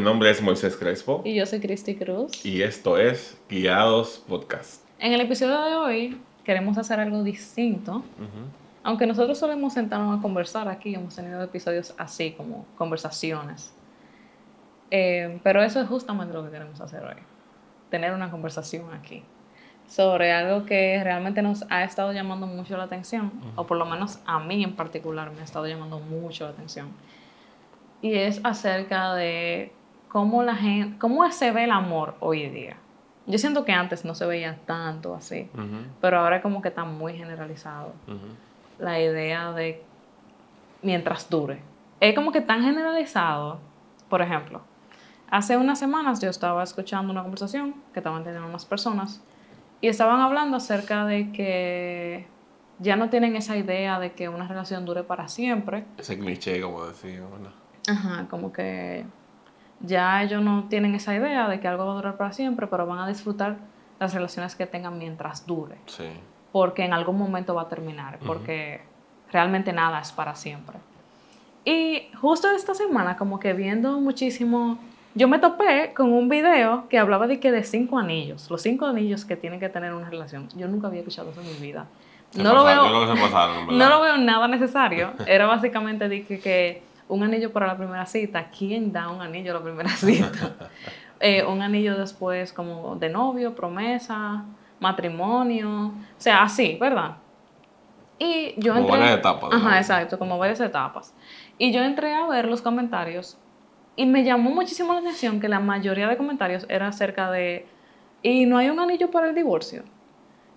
mi nombre es Moisés Crespo. Y yo soy Cristi Cruz. Y esto es Guiados Podcast. En el episodio de hoy queremos hacer algo distinto. Aunque nosotros solemos sentarnos a conversar aquí, hemos tenido episodios así, como conversaciones. Eh, pero eso es justamente lo que queremos hacer hoy. Tener una conversación aquí sobre algo que realmente nos ha estado llamando mucho la atención, o por lo menos a mí en particular me ha estado llamando mucho la atención. Y es acerca de cómo la gente, cómo se ve el amor hoy día. Yo siento que antes no se veía tanto así, pero ahora como que está muy generalizado. La idea de mientras dure. Es como que tan generalizado, por ejemplo, hace unas semanas yo estaba escuchando una conversación que estaban teniendo unas personas y estaban hablando acerca de que ya no tienen esa idea de que una relación dure para siempre. Ese cliché, como decía, Ajá, como que ya ellos no tienen esa idea de que algo va a durar para siempre, pero van a disfrutar las relaciones que tengan mientras dure. Sí. Porque en algún momento va a terminar, porque realmente nada es para siempre. Y justo esta semana, como que viendo muchísimo yo me topé con un video que hablaba de que de cinco anillos, los cinco anillos que tienen que tener una relación. Yo nunca había escuchado eso en mi vida. No lo, veo, no lo veo nada necesario. Era básicamente de que, un anillo para la primera cita. ¿Quién da un anillo a la primera cita? Eh, un anillo después como de novio, promesa, matrimonio. O sea, así, ¿verdad? Y yo como varias etapas. Ajá, exacto, como varias etapas. Y yo entré a ver los comentarios y me llamó muchísimo la atención que la mayoría de comentarios era acerca de, ¿y no hay un anillo para el divorcio?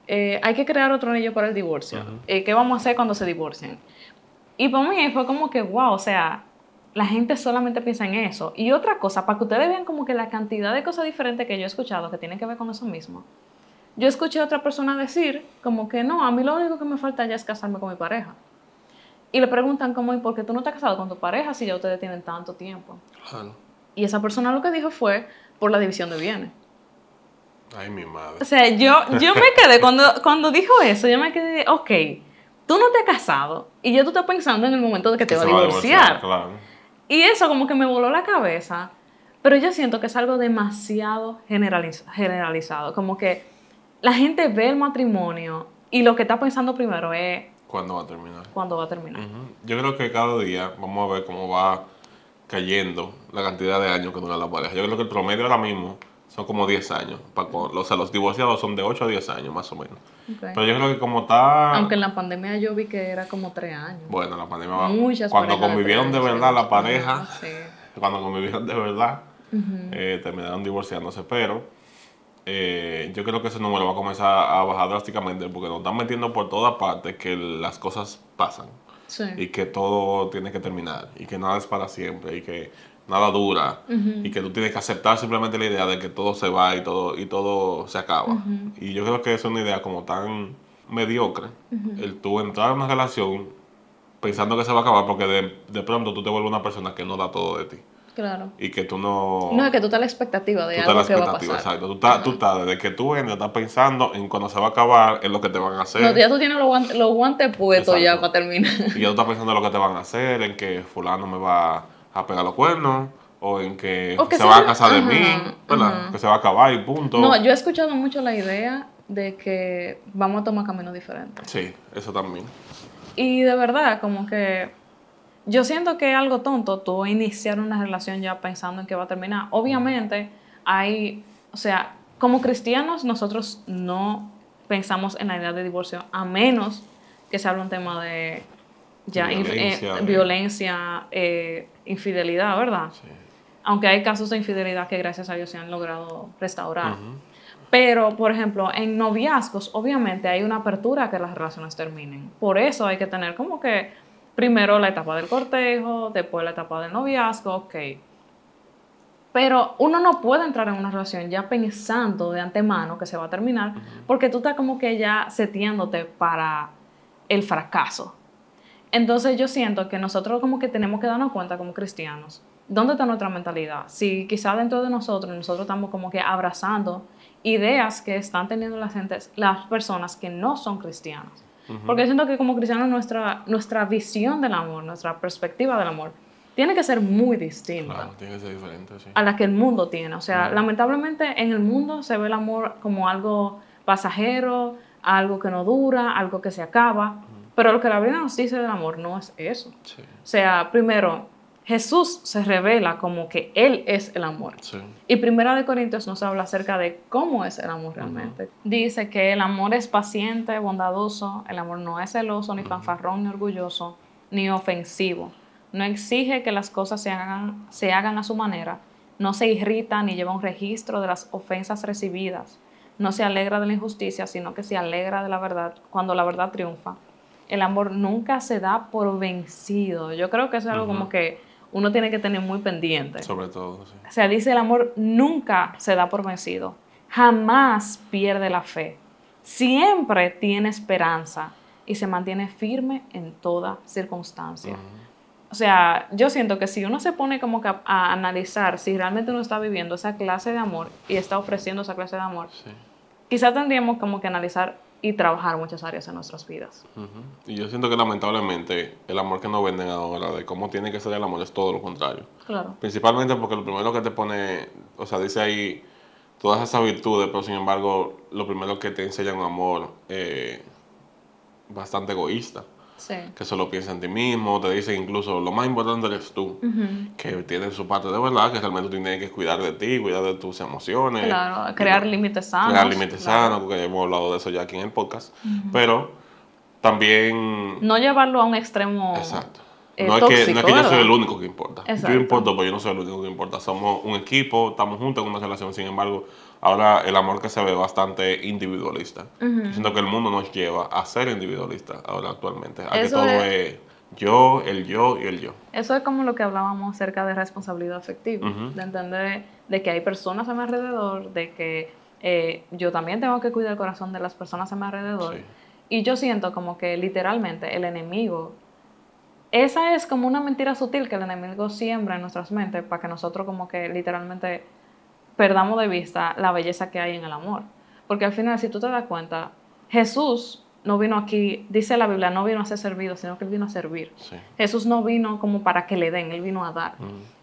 Eh, hay que crear otro anillo para el divorcio. Eh, ¿Qué vamos a hacer cuando se divorcien? Y para mí fue como que, wow, o sea, la gente solamente piensa en eso. Y otra cosa, para que ustedes vean como que la cantidad de cosas diferentes que yo he escuchado que tienen que ver con eso mismo. Yo escuché a otra persona decir como que no, a mí lo único que me falta ya es casarme con mi pareja. Y le preguntan cómo, ¿y por qué tú no estás casado con tu pareja si ya ustedes tienen tanto tiempo? Y esa persona lo que dijo fue por la división de bienes. Ay, mi madre. O sea, yo, yo me quedé, cuando, cuando dijo eso, yo me quedé, ok, tú no te has casado y ya tú estás pensando en el momento de que te va a divorciar. claro. Y eso como que me voló la cabeza, pero yo siento que es algo demasiado generalizado, como que la gente ve el matrimonio y lo que está pensando primero es ¿Cuándo va a terminar? ¿Cuándo va a terminar? Yo creo que cada día vamos a ver cómo va cayendo la cantidad de años que dura la pareja. Yo creo que el promedio ahora mismo son como 10 años. O sea, los divorciados son de 8 a 10 años, más o menos. Pero yo creo que como está... Aunque en la pandemia yo vi que era como 3 años. Bueno, la pandemia va... Muchas Cuando convivieron de, verdad la pareja, cuando convivieron de verdad, eh, terminaron divorciándose. Pero eh, yo creo que ese número va a comenzar a bajar drásticamente porque nos están metiendo por todas partes que las cosas pasan y que todo tiene que terminar y que nada es para siempre y que nada dura y que tú tienes que aceptar simplemente la idea de que todo se va y todo y todo se acaba. Y yo creo que es una idea como tan mediocre el tú entrar en una relación pensando que se va a acabar porque de, de pronto tú te vuelves una persona que no da todo de ti. Claro. Y que tú no... No, es que tú estás a la expectativa de algo que va a pasar. Exacto. Tú estás, tú estás, desde que tú entras, estás pensando en cuando se va a acabar, en lo que te van a hacer. No, ya tú tienes los guantes, los guantes puestos ya para terminar. Y ya tú estás pensando en lo que te van a hacer, en que fulano me va a pegar los cuernos, o en que, se va a casar de mí, ¿verdad? Que se va a acabar y punto. No, yo he escuchado mucho la idea de que vamos a tomar caminos diferentes. Sí, eso también. Y de verdad, como que yo siento que es algo tonto tú iniciar una relación ya pensando en que va a terminar. Obviamente, hay, o sea, como cristianos nosotros no pensamos en la idea de divorcio a menos que se hable un tema de ya violencia, eh, eh, infidelidad, ¿verdad? Sí. Aunque hay casos de infidelidad que gracias a Dios se han logrado restaurar. Pero, por ejemplo, en noviazgos, obviamente hay una apertura a que las relaciones terminen. Por eso hay que tener como que primero la etapa del cortejo, después la etapa del noviazgo, ok. Pero uno no puede entrar en una relación ya pensando de antemano que se va a terminar, porque tú estás como que ya setiéndote para el fracaso. Entonces yo siento que nosotros como que tenemos que darnos cuenta como cristianos, ¿dónde está nuestra mentalidad? Si quizá dentro de nosotros, nosotros estamos como que abrazando ideas que están teniendo las, las personas que no son cristianas. Porque siento que como cristianos nuestra, nuestra visión del amor, nuestra perspectiva del amor, tiene que ser muy distinta. Claro, tiene que ser diferente, sí. A la que el mundo tiene. O sea, lamentablemente en el mundo se ve el amor como algo pasajero, algo que no dura, algo que se acaba. Pero lo que la Biblia nos dice del amor no es eso. O sea, primero, Jesús se revela como que Él es el amor. Y Primera de Corintios nos habla acerca de cómo es el amor realmente. Dice que el amor es paciente, bondadoso, el amor no es celoso, ni fanfarrón, ni orgulloso, ni ofensivo. No exige que las cosas se hagan, se hagan a su manera, no se irrita ni lleva un registro de las ofensas recibidas, no se alegra de la injusticia, sino que se alegra de la verdad cuando la verdad triunfa. El amor nunca se da por vencido. Yo creo que es algo como que uno tiene que tener muy pendiente. Sobre todo, sí. O sea, dice el amor nunca se da por vencido, jamás pierde la fe, siempre tiene esperanza y se mantiene firme en toda circunstancia. O sea, yo siento que si uno se pone como que a, analizar si realmente uno está viviendo esa clase de amor y está ofreciendo esa clase de amor, quizá tendríamos como que analizar y trabajar muchas áreas en nuestras vidas. Y yo siento que lamentablemente el amor que nos venden ahora de cómo tiene que ser el amor es todo lo contrario. Claro. Principalmente porque lo primero que te pone, o sea, dice ahí todas esas virtudes, pero sin embargo lo primero que te enseña un amor eh, bastante egoísta que solo piensa en ti mismo, te dice incluso lo más importante eres tú, que tiene su parte de verdad, que realmente tú tienes que cuidar de ti, cuidar de tus emociones. Claro, crear límites sanos. Crear límites sanos, porque hemos hablado de eso ya aquí en el podcast. Pero también... No llevarlo a un extremo... Exacto. Eh, no, es que, no es que yo soy el único que importa. Yo importo, pero yo no soy el único que importa. Somos un equipo, estamos juntos en una relación, sin embargo, ahora el amor que se ve bastante individualista. Siento que el mundo nos lleva a ser individualistas ahora actualmente, a que todo es... yo, el yo y el yo. Eso es como lo que hablábamos acerca de responsabilidad afectiva, de entender de que hay personas a mi alrededor, de que eh, yo también tengo que cuidar el corazón de las personas a mi alrededor. Y yo siento como que literalmente el enemigo, esa es como una mentira sutil que el enemigo siembra en nuestras mentes para que nosotros como que literalmente perdamos de vista la belleza que hay en el amor. Porque al final, si tú te das cuenta, Jesús no vino aquí, dice la Biblia, no vino a ser servido, sino que él vino a servir. Jesús no vino como para que le den, él vino a dar.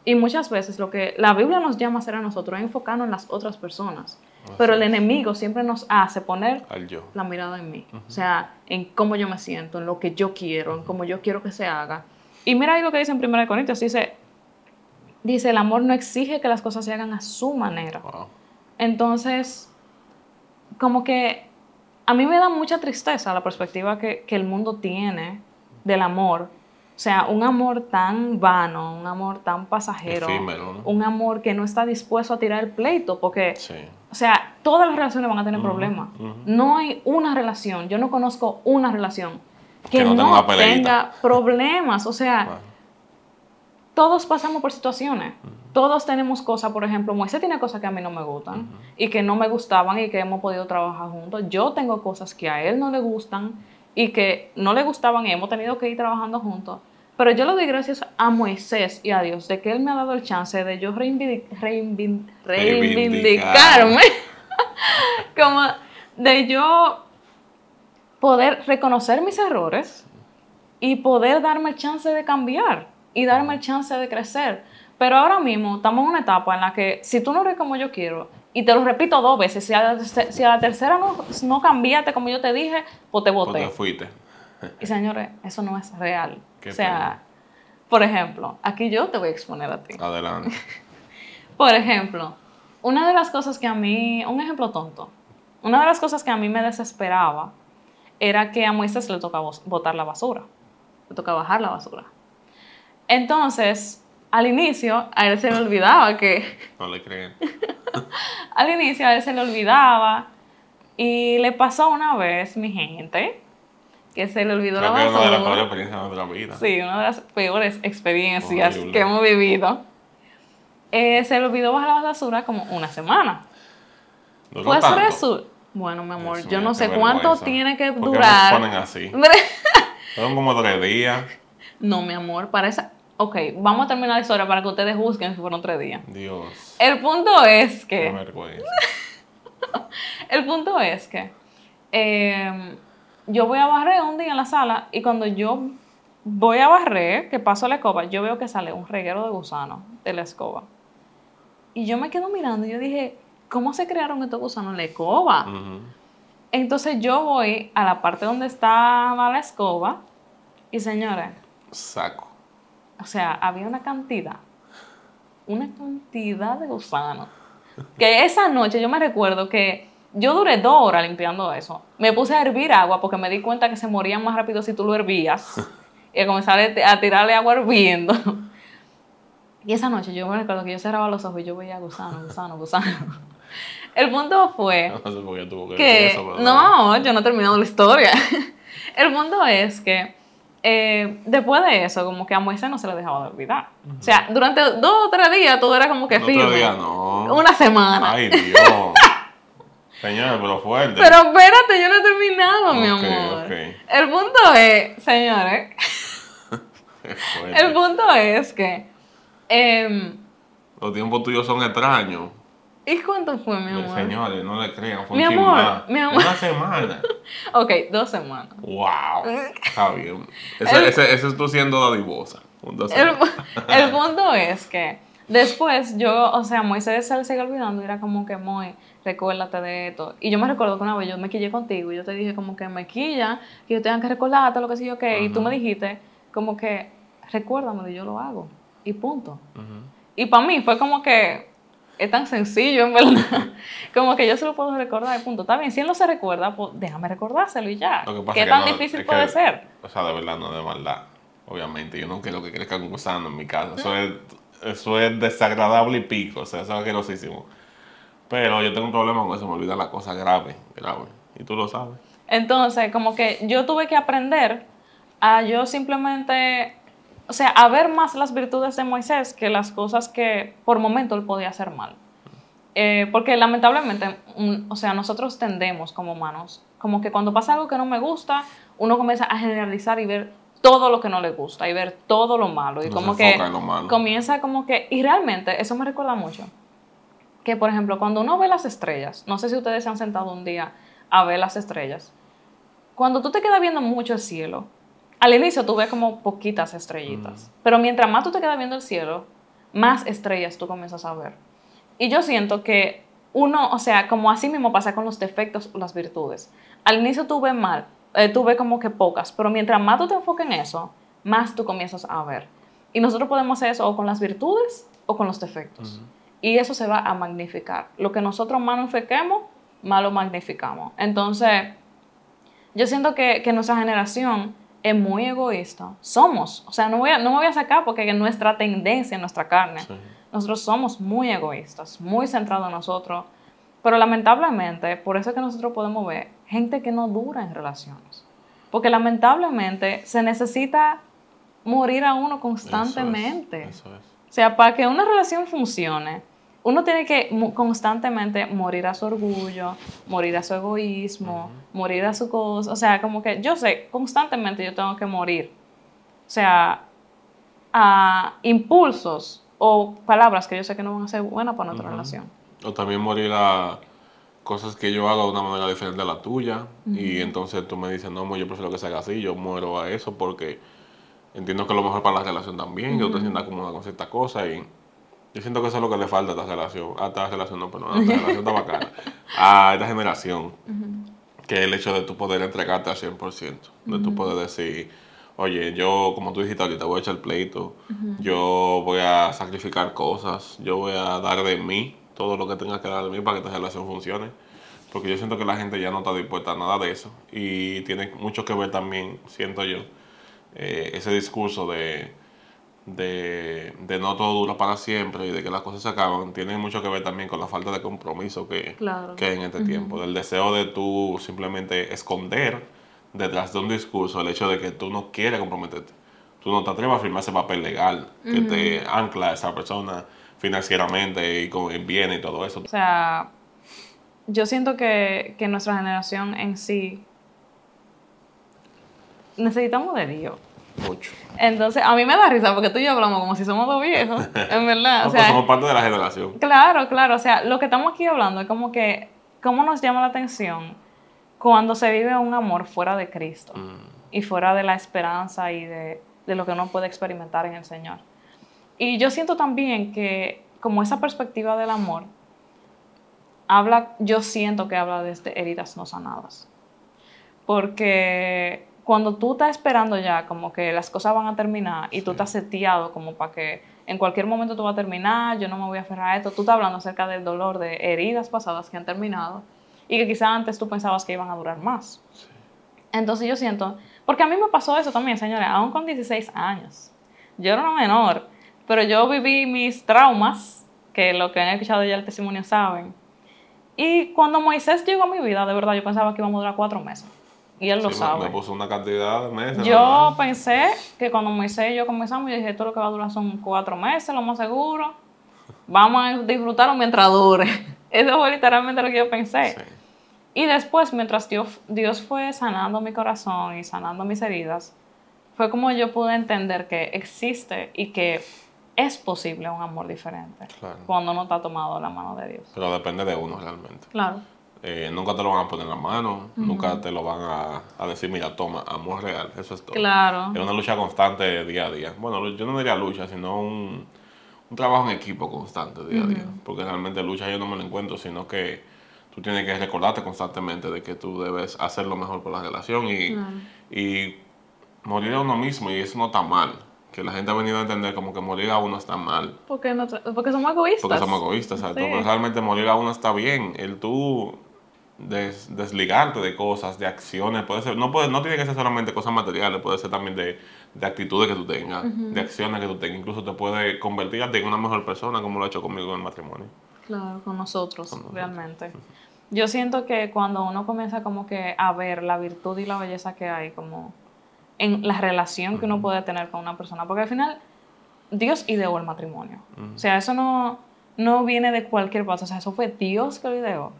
Y muchas veces lo que la Biblia nos llama a hacer a nosotros es enfocarnos en las otras personas. Pero el enemigo siempre nos hace poner la mirada en mí. O sea, en cómo yo me siento, en lo que yo quiero, en cómo yo quiero que se haga. Y mira ahí lo que dice en 1 Corintios, dice, dice, el amor no exige que las cosas se hagan a su manera. Entonces, como que a mí me da mucha tristeza la perspectiva que, el mundo tiene del amor. O sea, un amor tan vano, un amor tan pasajero, un amor que no está dispuesto a tirar el pleito, porque, o sea, todas las relaciones van a tener problemas. No hay una relación, yo no conozco una relación que, no, tenga problemas. O sea, todos pasamos por situaciones. Todos tenemos cosas, por ejemplo, Moisés tiene cosas que a mí no me gustan y que no me gustaban y que hemos podido trabajar juntos. Yo tengo cosas que a él no le gustan y que no le gustaban y hemos tenido que ir trabajando juntos. Pero yo le doy gracias a Moisés y a Dios de que Él me ha dado el chance de yo reivindicarme, como de yo poder reconocer mis errores y poder darme el chance de cambiar y darme el chance de crecer. Pero ahora mismo estamos en una etapa en la que si tú no eres como yo quiero, y te lo repito dos veces, si a la, tercera no, no cambiaste como yo te dije, pues te voté. Pues te fuiste. y señores, eso no es real. O sea, por ejemplo, aquí yo te voy a exponer a ti. Adelante. por ejemplo, una de las cosas que a mí, un ejemplo tonto, una de las cosas que a mí me desesperaba era que a Moisés le tocaba botar la basura, le tocaba bajar la basura. Entonces, al inicio, a él se le olvidaba que... No le creen. al inicio, a él se le olvidaba. Y le pasó una vez, mi gente, que se le olvidó la basura. una de las peores experiencias de nuestra vida. Sí, una de las peores experiencias que hemos vivido. Eh, se le olvidó bajar la basura como una semana. pues resulta... Bueno, mi amor, yo no sé cuánto tiene que durar. ¿Por qué ponen así? Son como tres días. No, mi amor, para esa... Ok, vamos a terminar la historia para que ustedes busquen si fueron tres días. Dios. El punto es que. vergüenza. el punto es que em, yo voy a barrer un día en la sala y cuando yo voy a barrer, que paso la escoba, yo veo que sale un reguero de gusano de la escoba. Y yo me quedo mirando y yo dije, ¿cómo se crearon estos gusanos en la escoba? Entonces yo voy a la parte donde estaba la escoba y señores. Saco. O sea, había una cantidad, una cantidad de gusanos. Que esa noche yo me recuerdo que yo duré dos horas limpiando eso. Me puse a hervir agua porque me di cuenta que se morían más rápido si tú lo hervías. y comencé a tirarle agua hirviendo. Y esa noche yo me recuerdo que yo cerraba los ojos y yo veía gusano, gusano, gusano. El punto fue que, no, yo no he terminado la historia. El punto es que eh, después de eso, como que a Moisés no se le dejaba de olvidar. O sea, durante dos o tres días todo era como que no firme. Día, no. Una semana. Ay, Dios. Señor, pero fuerte. Pero espérate, yo no he terminado, mi amor. El punto es, señores. el punto es que. Eh, Los tiempos tuyos son extraños. ¿Y cuánto fue, mi amor? Señores, no le crean, fue mi un amor, mi amor. Una semana. ok, dos semanas. Wow. Está bien. Ese, es tú siendo dadivosa. El, el, punto es que después yo, o sea, Moisés se le sigue olvidando y era como que, muy, recuérdate de esto. Y yo me recuerdo que una vez yo me quillé contigo y yo te dije como que me quilla, que yo tenga que recordarte lo que sí yo que, y tú me dijiste como que, recuérdame, y yo lo hago. Y punto. Y para mí fue como que es tan sencillo, en verdad. Como que yo se lo puedo recordar, punto. Está bien, si él no se recuerda, pues déjame recordárselo y ya. ¿Qué tan difícil puede ser? O sea, de verdad, no de maldad. Obviamente, yo no quiero que crezcan gusano en mi casa. Eso es, eso es desagradable y pico, o sea, eso es asquerosísimo. Pero yo tengo un problema con eso, me olvida la cosa grave, grave. Y tú lo sabes. Entonces, como que yo tuve que aprender a yo simplemente o sea, a ver más las virtudes de Moisés que las cosas que por momento él podía hacer mal. Eh, porque lamentablemente, o sea, nosotros tendemos como humanos, como que cuando pasa algo que no me gusta, uno comienza a generalizar y ver todo lo que no le gusta y ver todo lo malo. Y como que comienza como que, y realmente eso me recuerda mucho, que por ejemplo, cuando uno ve las estrellas, no sé si ustedes se han sentado un día a ver las estrellas, cuando tú te quedas viendo mucho el cielo, al inicio tú ves como poquitas estrellitas, mm. pero mientras más tú te quedas viendo el cielo, más estrellas tú comienzas a ver. Y yo siento que uno, o sea, como así mismo pasa con los defectos o las virtudes. Al inicio tú ves mal, eh, tú ves como que pocas, pero mientras más tú te enfoques en eso, más tú comienzas a ver. Y nosotros podemos hacer eso o con las virtudes o con los defectos. Y eso se va a magnificar. Lo que nosotros más nos enfoquemos, más lo magnificamos. Entonces, yo siento que, que nuestra generación es muy egoísta. Somos, o sea, no, voy a, no me voy a sacar porque es nuestra tendencia, nuestra carne. Nosotros somos muy egoístas, muy centrados en nosotros. Pero lamentablemente, por eso es que nosotros podemos ver gente que no dura en relaciones. Porque lamentablemente se necesita morir a uno constantemente. O sea, para que una relación funcione, uno tiene que constantemente morir a su orgullo, morir a su egoísmo, morir a su cosa. O sea, como que yo sé, constantemente yo tengo que morir. O sea, a impulsos o palabras que yo sé que no van a ser buenas para nuestra relación. O también morir a cosas que yo hago de una manera diferente a la tuya. Y entonces tú me dices, no, yo prefiero que se haga así, yo muero a eso porque entiendo que es lo mejor para la relación también. Yo te siento cómoda con cierta cosa y yo siento que eso es lo que le falta a esta relación. A esta relación, no, pero no, a esta relación está bacana. A esta generación. Que es el hecho de tú poder entregarte al 100%. De tú poder decir, oye, yo, como tú dijiste ahorita, voy a echar el pleito. Yo voy a sacrificar cosas. Yo voy a dar de mí todo lo que tenga que dar de mí para que esta relación funcione. Porque yo siento que la gente ya no está dispuesta a nada de eso. Y tiene mucho que ver también, siento yo, eh, ese discurso de de, no todo dura para siempre y de que las cosas se acaban, tiene mucho que ver también con la falta de compromiso que, que hay en este tiempo, del deseo de tú simplemente esconder detrás de un discurso el hecho de que tú no quieres comprometerte. Tú no te atreves a firmar ese papel legal que te ancla a esa persona financieramente y con el bien y todo eso. O sea, yo siento que, que nuestra generación en sí necesitamos de Dios. Mucho. Entonces, a mí me da risa porque tú y yo hablamos como si somos dos viejos, en verdad. o sea, somos parte de la generación. Claro, claro. O sea, lo que estamos aquí hablando es como que, ¿cómo nos llama la atención cuando se vive un amor fuera de Cristo? Mm. Y fuera de la esperanza y de, de lo que uno puede experimentar en el Señor. Y yo siento también que como esa perspectiva del amor, habla, yo siento que habla desde heridas no sanadas. Porque cuando tú estás esperando ya como que las cosas van a terminar y tú estás seteado como para que en cualquier momento tú vas a terminar, yo no me voy a aferrar a esto, tú estás hablando acerca del dolor de heridas pasadas que han terminado y que quizás antes tú pensabas que iban a durar más. Entonces yo siento, porque a mí me pasó eso también, señores, aún con 16 años. Yo era una menor, pero yo viví mis traumas, que lo que han escuchado ya el testimonio saben. Y cuando Moisés llegó a mi vida, de verdad, yo pensaba que íbamos a durar cuatro meses. Y él lo sabe. Me puso una cantidad de meses. Yo pensé que cuando Moisés y yo comenzamos, yo dije, esto lo que va a durar son cuatro meses, lo más seguro. Vamos a disfrutarlo mientras dure. Eso fue literalmente lo que yo pensé. Y después, mientras Dios, Dios fue sanando mi corazón y sanando mis heridas, fue como yo pude entender que existe y que es posible un amor diferente cuando uno está tomado la mano de Dios. Pero depende de uno realmente. Claro. Eh, nunca te lo van a poner en la mano, nunca te lo van a, decir, mira, toma, amor real, eso es todo. Claro. Es una lucha constante día a día. Bueno, yo no diría lucha, sino un, trabajo en equipo constante día a día. Porque realmente lucha yo no me lo encuentro, sino que tú tienes que recordarte constantemente de que tú debes hacer lo mejor por la relación y, y morir a uno mismo, y eso no está mal que la gente ha venido a entender como que morir a uno está mal. Porque, no, porque somos egoístas. Porque somos egoístas, exacto. Pero realmente morir a uno está bien. El tú desligarte de cosas, de acciones, puede ser, no, puede, no tiene que ser solamente cosas materiales, puede ser también de, de actitudes que tú tengas, de acciones que tú tengas. Incluso te puede convertir en una mejor persona, como lo ha hecho conmigo en el matrimonio. Claro, con nosotros, realmente. Yo siento que cuando uno comienza como que a ver la virtud y la belleza que hay, como en la relación que uno puede tener con una persona, porque al final Dios ideó el matrimonio. O sea, eso no, no viene de cualquier cosa, o sea, eso fue Dios que lo ideó.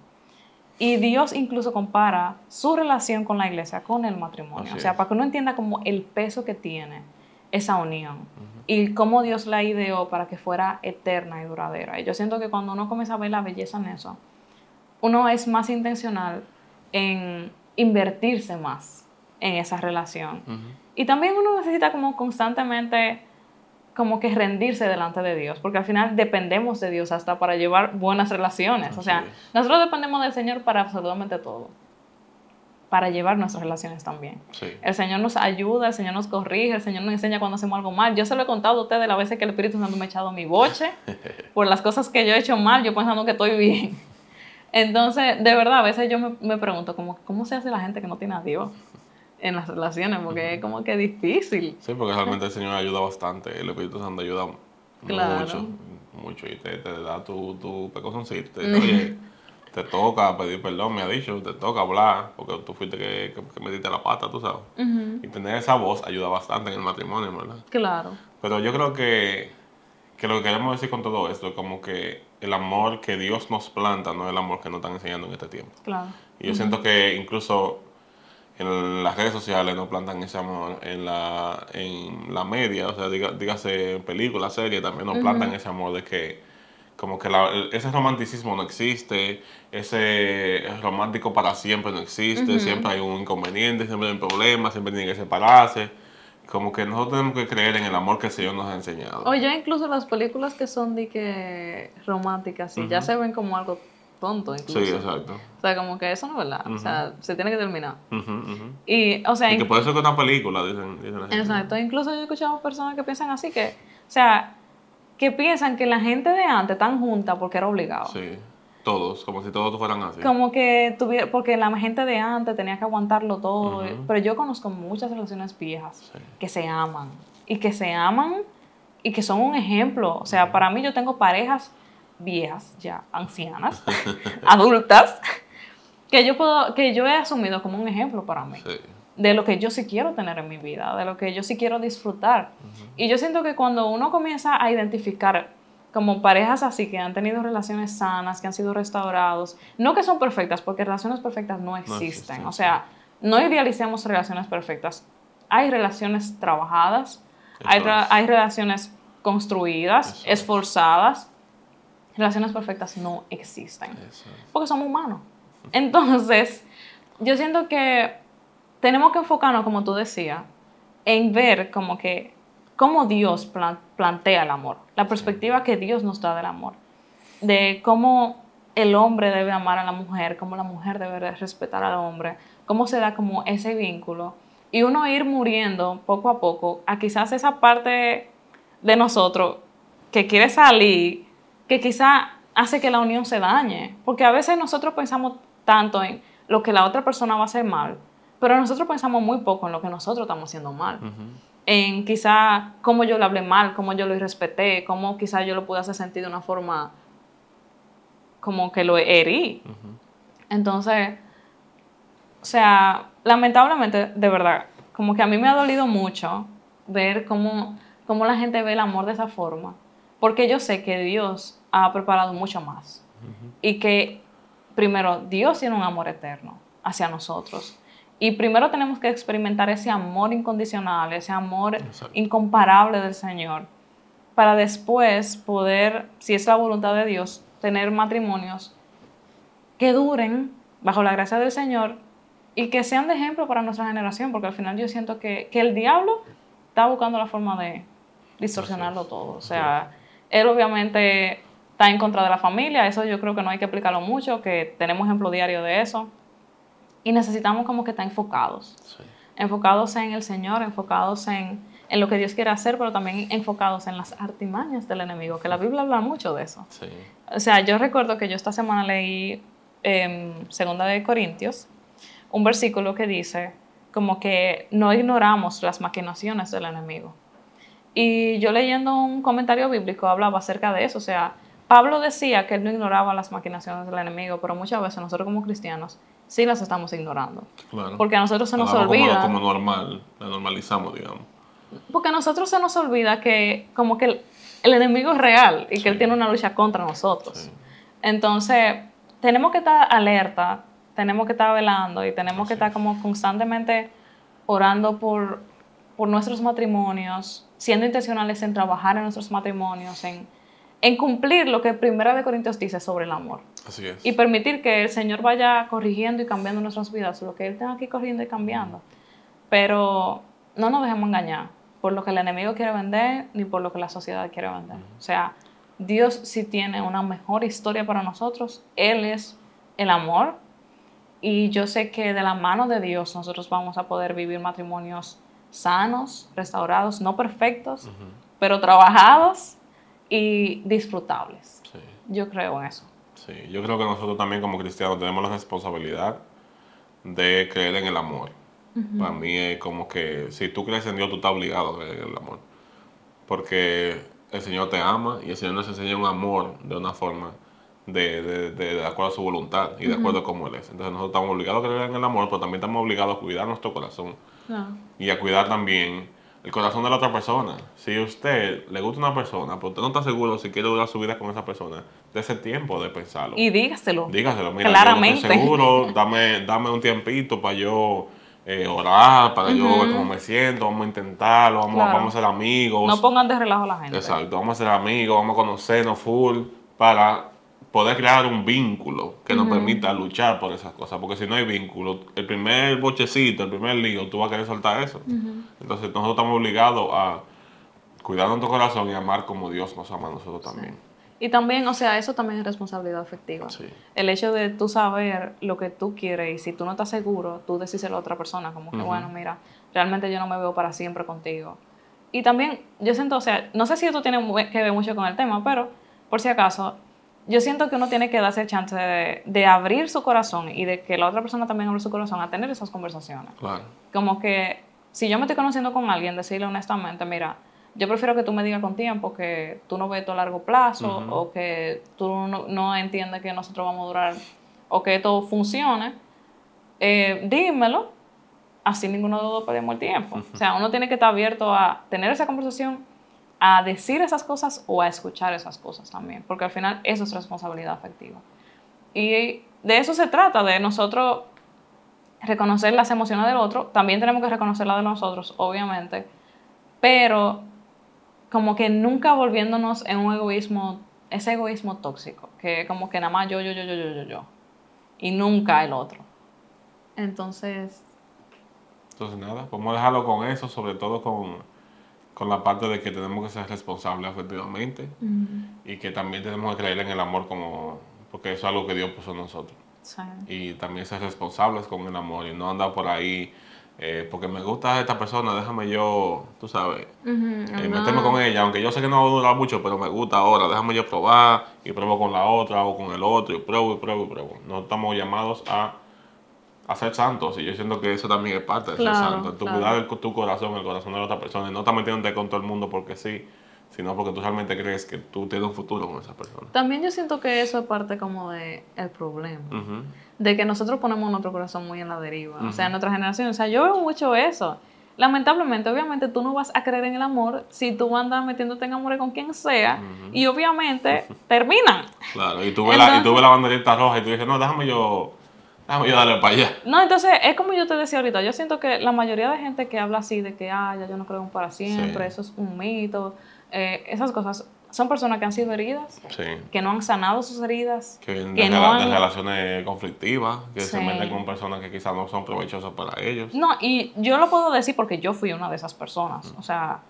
Y Dios incluso compara su relación con la iglesia con el matrimonio. o sea, para que uno entienda como el peso que tiene esa unión y cómo Dios la ideó para que fuera eterna y duradera. Y yo siento que cuando uno comienza a ver la belleza en eso, uno es más intencional en invertirse más en esa relación. Y también uno necesita como constantemente como que rendirse delante de Dios, porque al final dependemos de Dios hasta para llevar buenas relaciones. o sea, nosotros dependemos del Señor para absolutamente todo, para llevar nuestras relaciones también. El Señor nos ayuda, el Señor nos corrige, el Señor nos enseña cuando hacemos algo mal. Yo se lo he contado a ustedes las veces que el Espíritu Santo me ha echado mi boche por las cosas que yo he hecho mal, yo pensando que estoy bien. Entonces, de verdad, a veces yo me, me pregunto, ¿cómo, ¿cómo se hace la gente que no tiene a Dios? En las relaciones, porque es como que difícil. Sí, porque realmente el Señor ayuda bastante, el Espíritu Santo ayuda mucho, mucho, y te, da tu, tu pecosoncito, te, oye, te toca pedir perdón, me ha dicho, te toca hablar, porque tú fuiste que, que, metiste la pata, tú sabes. Y tener esa voz ayuda bastante en el matrimonio, ¿verdad? Claro. Pero yo creo que, que lo que queremos decir con todo esto es como que el amor que Dios nos planta no es el amor que nos están enseñando en este tiempo. Claro. Y yo siento que incluso en las redes sociales no plantan ese amor, en la, en la media, o sea, dígase en películas, series, también no plantan ese amor de que como que ese romanticismo no existe, ese romántico para siempre no existe, siempre hay un inconveniente, siempre hay un problema, siempre tiene que separarse. Como que nosotros tenemos que creer en el amor que el Señor nos ha enseñado. O ya incluso las películas que son de que románticas, y ya se ven como algo tonto incluso. Sí, exacto. O sea, como que eso no es verdad. O sea, se tiene que terminar. Y, o sea... Y que puede ser que una película, dicen, Exacto. Incluso yo he escuchado personas que piensan así, que... O sea, que piensan que la gente de antes están juntas porque era obligado. Sí. Todos, como si todos fueran así. Como que tuviera, porque la gente de antes tenía que aguantarlo todo. Pero yo conozco muchas relaciones viejas que se aman. Y que se aman y que son un ejemplo. O sea, para mí yo tengo parejas viejas, ya ancianas, adultas, que yo, puedo, que yo he asumido como un ejemplo para mí. De lo que yo sí quiero tener en mi vida, de lo que yo sí quiero disfrutar. Y yo siento que cuando uno comienza a identificar como parejas así que han tenido relaciones sanas, que han sido restaurados, no que son perfectas, porque relaciones perfectas no existen. o sea, no idealicemos relaciones perfectas. Hay relaciones trabajadas, hay, hay, relaciones construidas, esforzadas, relaciones perfectas no existen. Porque somos humanos. Entonces, yo siento que tenemos que enfocarnos, como tú decías, en ver como que cómo Dios plantea el amor, la perspectiva que Dios nos da del amor, de cómo el hombre debe amar a la mujer, cómo la mujer debe respetar al hombre, cómo se da como ese vínculo. Y uno ir muriendo poco a poco a quizás esa parte de nosotros que quiere salir, que quizá hace que la unión se dañe. Porque a veces nosotros pensamos tanto en lo que la otra persona va a hacer mal, pero nosotros pensamos muy poco en lo que nosotros estamos haciendo mal. En quizá cómo yo le hablé mal, cómo yo lo irrespeté, cómo quizá yo lo pude hacer sentir de una forma como que lo herí. Entonces, o sea, lamentablemente, de verdad, como que a mí me ha dolido mucho ver cómo, cómo la gente ve el amor de esa forma, porque yo sé que Dios ha preparado mucho más. Y que primero Dios tiene un amor eterno hacia nosotros. Y primero tenemos que experimentar ese amor incondicional, ese amor incomparable del Señor, para después poder, si es la voluntad de Dios, tener matrimonios que duren bajo la gracia del Señor y que sean de ejemplo para nuestra generación, porque al final yo siento que, el diablo está buscando la forma de distorsionarlo todo. O sea, él obviamente está en contra de la familia, eso yo creo que no hay que explicarlo mucho, que tenemos ejemplo diario de eso. Y necesitamos como que estar enfocados. Enfocados en el Señor, enfocados en, en, lo que Dios quiere hacer, pero también enfocados en las artimañas del enemigo, que la Biblia habla mucho de eso. O sea, yo recuerdo que yo esta semana leí en Segunda de Corintios un versículo que dice como que no ignoramos las maquinaciones del enemigo. Y yo leyendo un comentario bíblico hablaba acerca de eso, o sea, Pablo decía que él no ignoraba las maquinaciones del enemigo, pero muchas veces nosotros como cristianos sí las estamos ignorando. Porque a nosotros se nos olvida. Como, normal, la normalizamos, digamos. Porque a nosotros se nos olvida que como que el, enemigo es real y que él tiene una lucha contra nosotros. Entonces, tenemos que estar alerta tenemos que estar velando y tenemos que estar como constantemente orando por, por nuestros matrimonios, siendo intencionales en trabajar en nuestros matrimonios, en, en cumplir lo que Primera de Corintios dice sobre el amor. Así es. Y permitir que el Señor vaya corrigiendo y cambiando nuestras vidas, lo que Él tenga que ir corrigiendo y cambiando. Pero no nos dejemos engañar por lo que el enemigo quiere vender ni por lo que la sociedad quiere vender. O sea, Dios sí tiene una mejor historia para nosotros. Él es el amor, y yo sé que de la mano de Dios nosotros vamos a poder vivir matrimonios sanos, restaurados, no perfectos, pero trabajados y disfrutables. Yo creo en eso. Sí, yo creo que nosotros también como cristianos tenemos la responsabilidad de creer en el amor. Para mí es como que si tú crees en Dios, tú estás obligado a creer en el amor. Porque el Señor te ama y el Señor nos enseña un amor de una forma de, de, de, acuerdo a su voluntad y de acuerdo a cómo Él es. Entonces nosotros estamos obligados a creer en el amor, pero también estamos obligados a cuidar nuestro corazón y a cuidar también el corazón de la otra persona. Si a usted le gusta una persona, pero usted no está seguro si quiere durar su vida con esa persona, de ese tiempo de pensarlo. Y dígaselo. Dígaselo, mira, claramente. estoy seguro, dame, dame un tiempito para yo eh, orar, para yo ver cómo me siento, vamos a intentarlo, vamos, vamos a ser amigos. No pongan de relajo a la gente. Exacto, vamos a ser amigos, vamos a conocernos full para poder crear un vínculo que nos permita luchar por esas cosas. Porque si no hay vínculo, el primer bochecito, el primer lío, tú vas a querer soltar eso. Entonces nosotros estamos obligados a cuidar nuestro corazón y amar como Dios nos ama a nosotros también. Y también, o sea, eso también es responsabilidad afectiva. El hecho de tú saber lo que tú quieres y si tú no estás seguro, tú decíselo a otra persona, como que, bueno, mira, realmente yo no me veo para siempre contigo. Y también, yo siento, o sea, no sé si esto tiene que ver mucho con el tema, pero por si acaso, yo siento que uno tiene que darse el chance de, abrir su corazón y de que la otra persona también abra su corazón a tener esas conversaciones. Claro. Como que si yo me estoy conociendo con alguien, decirle honestamente, mira, yo prefiero que tú me digas con tiempo que tú no ves esto a largo plazo o que tú no, entiendes que nosotros vamos a durar o que esto funcione. Eh, dímelo, así ninguno de los dos perdemos el tiempo. O sea, uno tiene que estar abierto a tener esa conversación a decir esas cosas o a escuchar esas cosas también, porque al final eso es responsabilidad afectiva. Y de eso se trata, de nosotros reconocer las emociones del otro, también tenemos que reconocer las de nosotros, obviamente, pero como que nunca volviéndonos en un egoísmo, ese egoísmo tóxico, que como que nada más yo, yo, yo, yo, yo, yo, yo, y nunca el otro. Entonces... Entonces nada, podemos dejarlo con eso, sobre todo con con la parte de que tenemos que ser responsables efectivamente y que también tenemos que creer en el amor como, porque eso es algo que Dios puso en nosotros. Y también ser responsables con el amor y no andar por ahí eh, porque me gusta esta persona, déjame yo, tú sabes, uh meterme con ella, aunque yo sé que no va a durar mucho, pero me gusta ahora, déjame yo probar y pruebo con la otra o con el otro y pruebo y pruebo y pruebo. No estamos llamados a, a ser santos y yo siento que eso también es parte de ser santo, tu cuidar tu corazón, el corazón de la otra persona y no estar metiéndote con todo el mundo porque sí, sino porque tú realmente crees que tú tienes un futuro con esa persona. También yo siento que eso es parte como de el problema. De que nosotros ponemos nuestro corazón muy en la deriva. O sea, en nuestra generación, o sea, yo veo mucho eso. Lamentablemente, obviamente, tú no vas a creer en el amor si tú andas metiéndote en amor con quien sea y obviamente terminan. Claro, y tú ves, la, y tú ves la banderita roja y tú dices, no, déjame yo Déjame yo darle para allá. No, entonces es como yo te decía ahorita, yo siento que la mayoría de gente que habla así de que, ah, ya yo no creo en para siempre, eso es un mito, eh, esas cosas son personas que han sido heridas, que no han sanado sus heridas, que, no han... relaciones conflictivas, que se meten con personas que quizás no son provechosas para ellos. No, y yo lo puedo decir porque yo fui una de esas personas, o sea,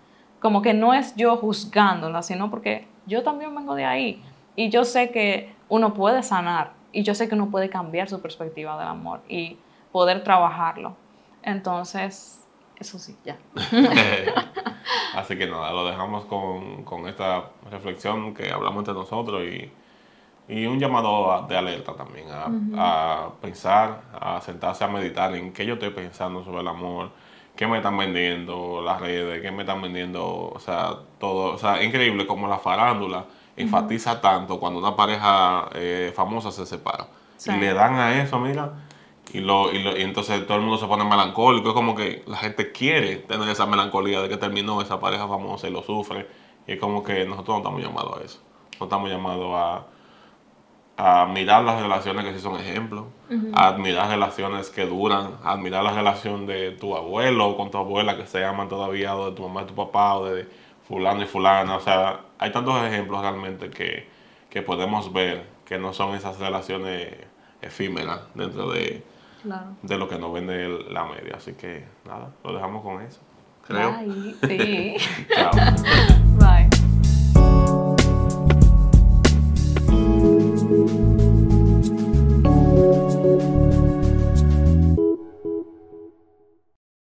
como que no es yo juzgándola, sino porque yo también vengo de ahí y yo sé que uno puede sanar y yo sé que uno puede cambiar su perspectiva del amor y poder trabajarlo. Entonces, eso sí, ya. Así que nada, lo dejamos con, esta reflexión que hablamos entre nosotros y, un llamado de alerta también a, pensar, a sentarse a meditar en qué yo estoy pensando sobre el amor, qué me están vendiendo las redes, qué me están vendiendo, o sea, todo, o sea, increíble como la farándula enfatiza tanto cuando una pareja eh, famosa se separa. Y le dan a eso, mira, y, lo, y, lo, y, entonces todo el mundo se pone melancólico. Es como que la gente quiere tener esa melancolía de que terminó esa pareja famosa y lo sufre. Y es como que nosotros no estamos llamados a eso. No estamos llamados a, a mirar las relaciones que sí son ejemplos, a admirar relaciones que duran, a admirar la relación de tu abuelo con tu abuela que se aman todavía, o de tu mamá y tu papá, o de fulano y fulana. O sea, hay tantos ejemplos realmente que, que podemos ver que no son esas relaciones efímeras dentro de de lo que nos vende la media. Así que nada, lo dejamos con eso. Creo. Sí. Chao.